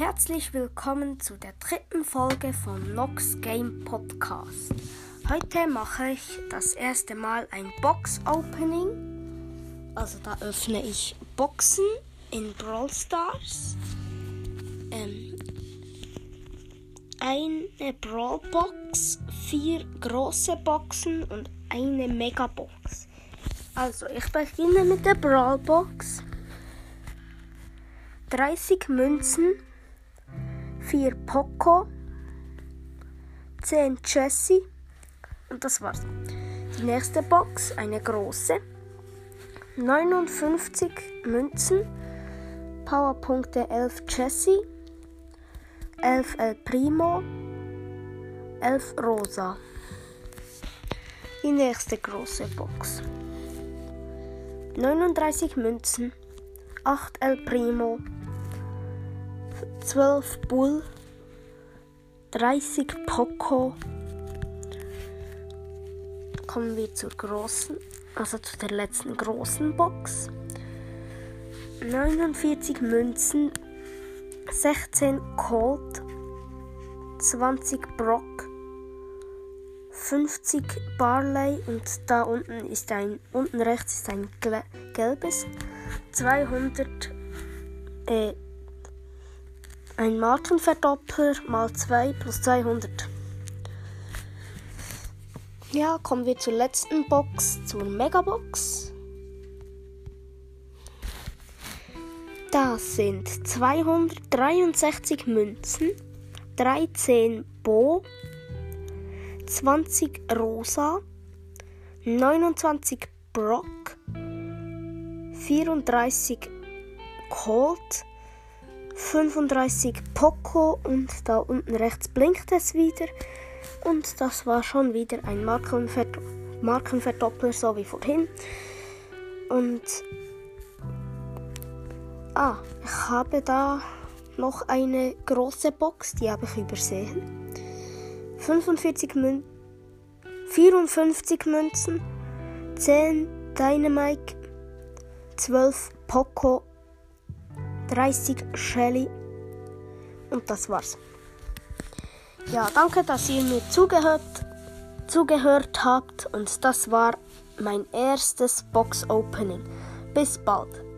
Herzlich willkommen zu der dritten Folge von Nox Game Podcast. Heute mache ich das erste Mal ein Box Opening. Also da öffne ich Boxen in Brawl Stars. Ähm, eine Brawl Box, vier große Boxen und eine Mega Box. Also ich beginne mit der Brawl Box. 30 Münzen, 4 Poco, 10 Jessie und das war's. Die nächste Box, eine große, 59 Münzen, Powerpunkte 11 Jessie, 11 El Primo, 11 Rosa. Die nächste große Box. 39 Münzen, 8 El Primo, 12 Bull, 30 Poco. Kommen wir zur großen, also zu der letzten großen Box. 49 Münzen, 16 Colt, 20 Brock, 50 Barley und da unten ist ein, unten rechts ist ein gelbes, 200 äh, ein Markenverdoppler mal 2 plus 200. Ja, kommen wir zur letzten Box, zur Megabox. Das sind 263 Münzen, 13 Bo, 20 Rosa, 29 Brock, 34 Colt, 35 Poco und da unten rechts blinkt es wieder. Und das war schon wieder ein Markenverd Markenverdoppler, so wie vorhin. Und ah, ich habe da noch eine große Box, die habe ich übersehen. 45 Mün 54 Münzen, 10 Dynamite, 12 Poco 30 Shelly. Und das war's. Ja, danke, dass ihr mir zugehört, zugehört habt. Und das war mein erstes Box Opening. Bis bald.